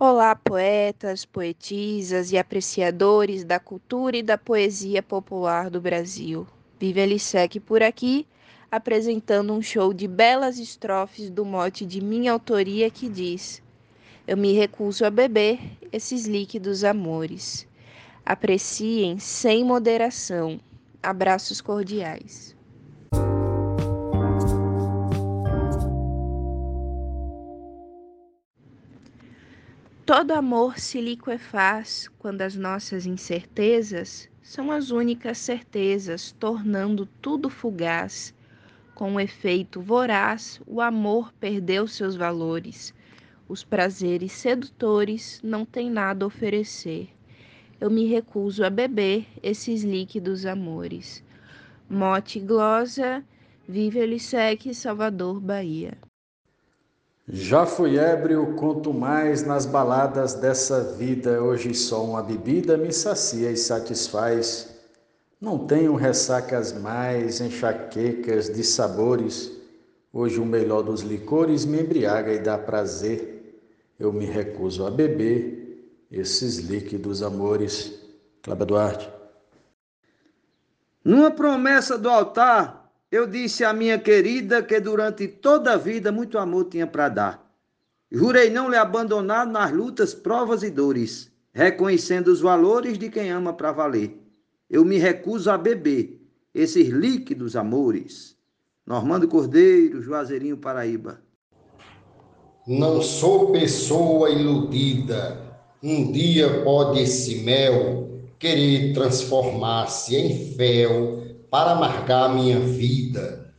Olá, poetas, poetisas e apreciadores da cultura e da poesia popular do Brasil. Vive Elisec por aqui, apresentando um show de belas estrofes do mote de minha autoria que diz: Eu me recuso a beber esses líquidos amores. Apreciem sem moderação. Abraços cordiais. Todo amor se liquefaz quando as nossas incertezas são as únicas certezas, tornando tudo fugaz. Com um efeito voraz, o amor perdeu seus valores. Os prazeres sedutores não têm nada a oferecer. Eu me recuso a beber esses líquidos amores. Mote glosa, vive Elisec, Salvador, Bahia. Já fui ébrio, conto mais nas baladas dessa vida. Hoje só uma bebida me sacia e satisfaz. Não tenho ressacas mais, enxaquecas de sabores. Hoje o melhor dos licores me embriaga e dá prazer. Eu me recuso a beber esses líquidos amores. Cláudio Duarte. Numa promessa do altar, eu disse à minha querida que durante toda a vida muito amor tinha para dar. Jurei não lhe abandonar nas lutas, provas e dores, reconhecendo os valores de quem ama para valer. Eu me recuso a beber esses líquidos amores. Normando Cordeiro, Juazeirinho, Paraíba. Não sou pessoa iludida. Um dia pode esse mel querer transformar-se em fel para amargar minha vida.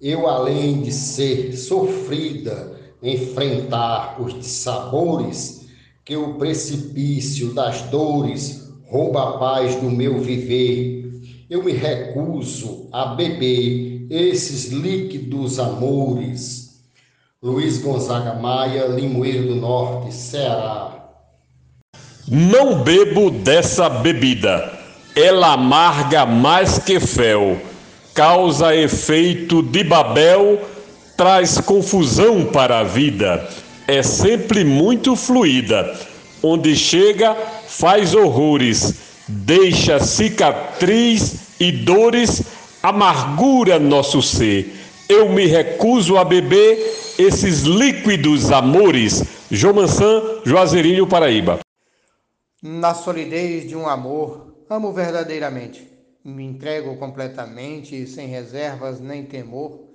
Eu, além de ser sofrida, enfrentar os dissabores que o precipício das dores rouba a paz do meu viver. Eu me recuso a beber esses líquidos amores. Luiz Gonzaga Maia, Limoeiro do Norte, Ceará. Não bebo dessa bebida ela amarga mais que fel, causa efeito de Babel, traz confusão para a vida, é sempre muito fluida, onde chega faz horrores, deixa cicatriz e dores, amargura nosso ser. Eu me recuso a beber esses líquidos amores. João Mansan, Juazeirinho, Paraíba. Na solidez de um amor Amo verdadeiramente. Me entrego completamente, sem reservas nem temor.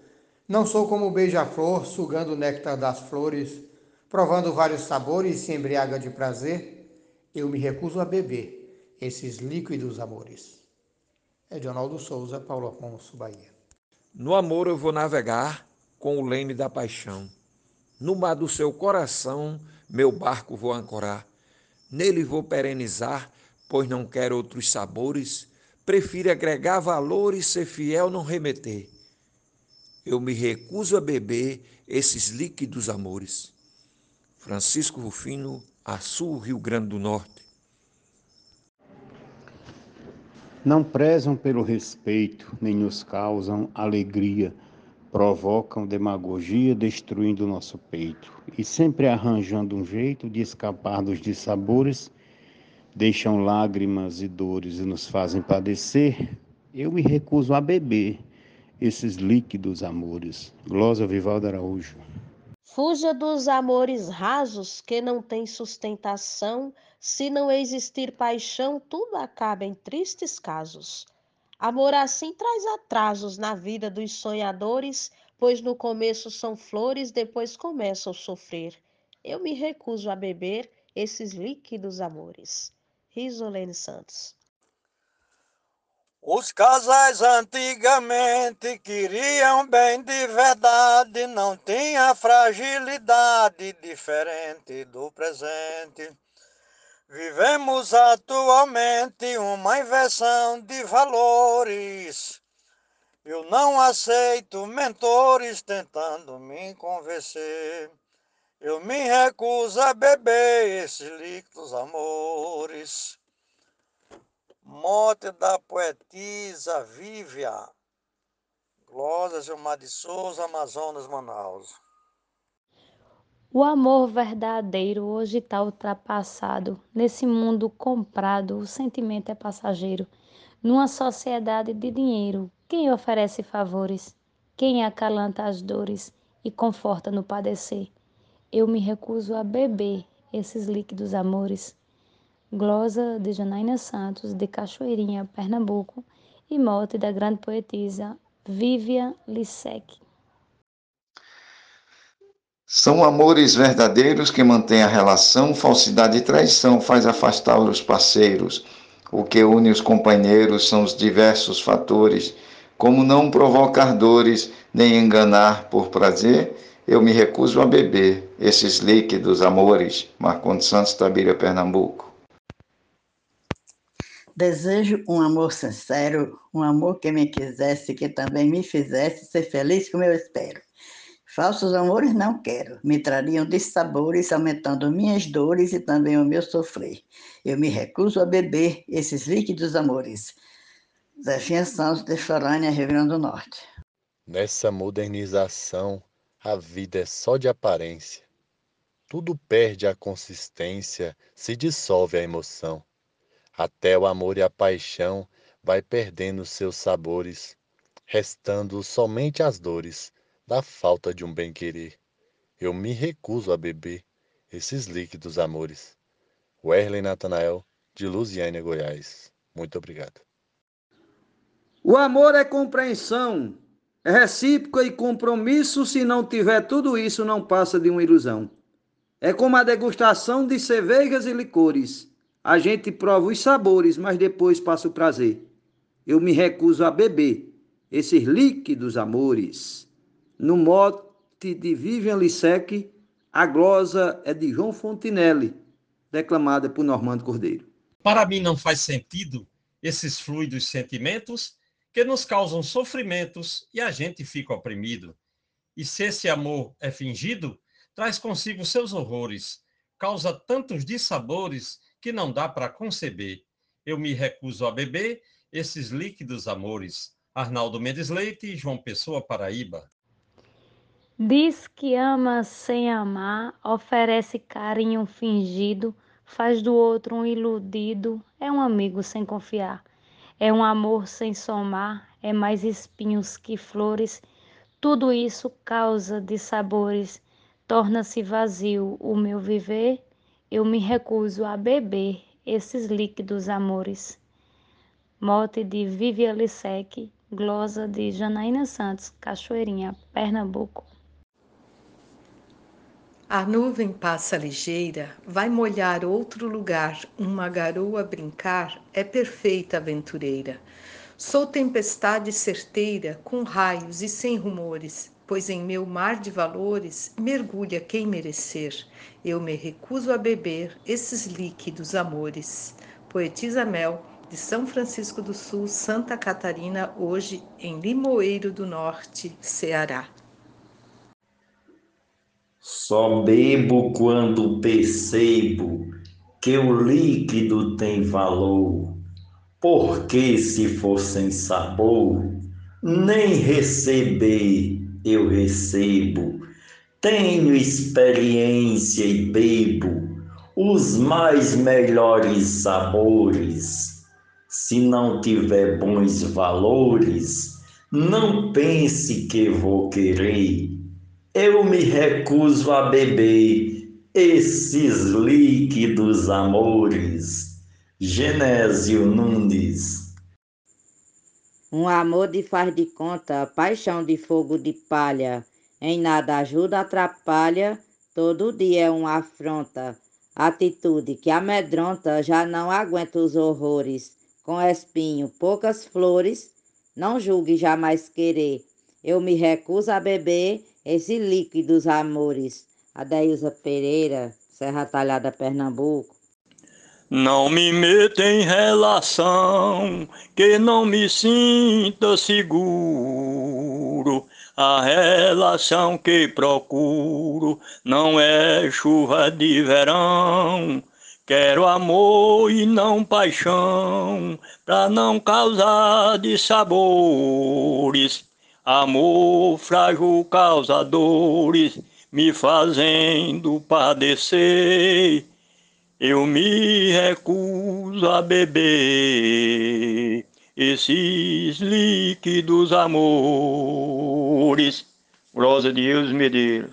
Não sou como o beija-flor, sugando o néctar das flores, provando vários sabores, se embriaga de prazer. Eu me recuso a beber esses líquidos amores. Edionaldo Souza, Paulo Afonso, Bahia. No amor eu vou navegar com o leme da paixão. No mar do seu coração, meu barco vou ancorar. Nele vou perenizar pois não quer outros sabores, prefiro agregar valores, ser fiel, não remeter. Eu me recuso a beber esses líquidos amores. Francisco Rufino, Açu, Rio Grande do Norte. Não prezam pelo respeito, nem nos causam alegria, provocam demagogia, destruindo nosso peito, e sempre arranjando um jeito de escapar dos dissabores deixam lágrimas e dores e nos fazem padecer, eu me recuso a beber esses líquidos amores. Glosa Vivaldo Araújo. Fuja dos amores rasos que não têm sustentação. Se não existir paixão, tudo acaba em tristes casos. Amor assim traz atrasos na vida dos sonhadores, pois no começo são flores, depois começam a sofrer. Eu me recuso a beber esses líquidos amores. Risolene Santos. Os casais antigamente queriam bem de verdade, não tinha fragilidade diferente do presente. Vivemos atualmente uma inversão de valores. Eu não aceito mentores tentando me convencer. Eu me recuso a beber esses líquidos amores. Morte da poetisa Vívia. Glória Gilmar de Souza, Amazonas, Manaus. O amor verdadeiro hoje está ultrapassado. Nesse mundo comprado, o sentimento é passageiro. Numa sociedade de dinheiro, quem oferece favores? Quem acalanta as dores e conforta no padecer? Eu me recuso a beber esses líquidos amores. Glosa de Janaína Santos, de Cachoeirinha, Pernambuco, e mote da grande poetisa Vivian Lissec. São amores verdadeiros que mantêm a relação, falsidade e traição faz afastar os parceiros. O que une os companheiros são os diversos fatores, como não provocar dores, nem enganar por prazer, eu me recuso a beber esses líquidos amores. Marcondes Santos, Tabira, Pernambuco. Desejo um amor sincero, um amor que me quisesse, que também me fizesse ser feliz como eu espero. Falsos amores não quero, me trariam dissabores, aumentando minhas dores e também o meu sofrer. Eu me recuso a beber esses líquidos amores. Zefinha Santos, de Florânia, Rio Grande do Norte. Nessa modernização, a vida é só de aparência. Tudo perde a consistência, se dissolve a emoção. Até o amor e a paixão vai perdendo seus sabores, restando somente as dores da falta de um bem-querer. Eu me recuso a beber esses líquidos amores. Werley Natanael, de Lusiânia, Goiás. Muito obrigado. O amor é compreensão, recíproca e compromisso. Se não tiver tudo isso, não passa de uma ilusão. É como a degustação de cervejas e licores. A gente prova os sabores, mas depois passa o prazer. Eu me recuso a beber esses líquidos amores. No mote de Vivian Lissec, a glosa é de João Fontinelli, declamada por Normando Cordeiro. Para mim não faz sentido esses fluidos sentimentos que nos causam sofrimentos e a gente fica oprimido. E se esse amor é fingido, traz consigo seus horrores, causa tantos dissabores que não dá para conceber. Eu me recuso a beber esses líquidos amores. Arnaldo Mendes Leite, João Pessoa, Paraíba. Diz que ama sem amar, oferece carinho fingido, faz do outro um iludido, é um amigo sem confiar. É um amor sem somar, é mais espinhos que flores. Tudo isso causa de sabores, torna-se vazio o meu viver. Eu me recuso a beber esses líquidos amores. Mote de Vivian Lissec, glosa de Janaína Santos, Cachoeirinha, Pernambuco. A nuvem passa ligeira, vai molhar outro lugar, uma garoa brincar, é perfeita aventureira. Sou tempestade certeira, com raios e sem rumores, pois em meu mar de valores mergulha quem merecer. Eu me recuso a beber esses líquidos amores. Poetisa Mel, de São Francisco do Sul, Santa Catarina, hoje em Limoeiro do Norte, Ceará. Só bebo quando percebo que o líquido tem valor, porque se for sem sabor, nem receber eu recebo. Tenho experiência e bebo os mais melhores sabores. Se não tiver bons valores, não pense que vou querer eu me recuso a beber esses líquidos amores. Genésio Nunes. Um amor de faz de conta, paixão de fogo de palha, em nada ajuda, atrapalha, todo dia é uma afronta. Atitude que amedronta, já não aguenta os horrores. Com espinho, poucas flores, não julgue jamais querer. Eu me recuso a beber esse líquido dos amores. Adailza Pereira, Serra Talhada, Pernambuco. Não me meta em relação que não me sinta seguro. A relação que procuro não é chuva de verão. Quero amor e não paixão, pra não causar dissabores. Amor frágil causa dores, me fazendo padecer. Eu me recuso a beber esses líquidos amores. Glória a Deus, Medeiros.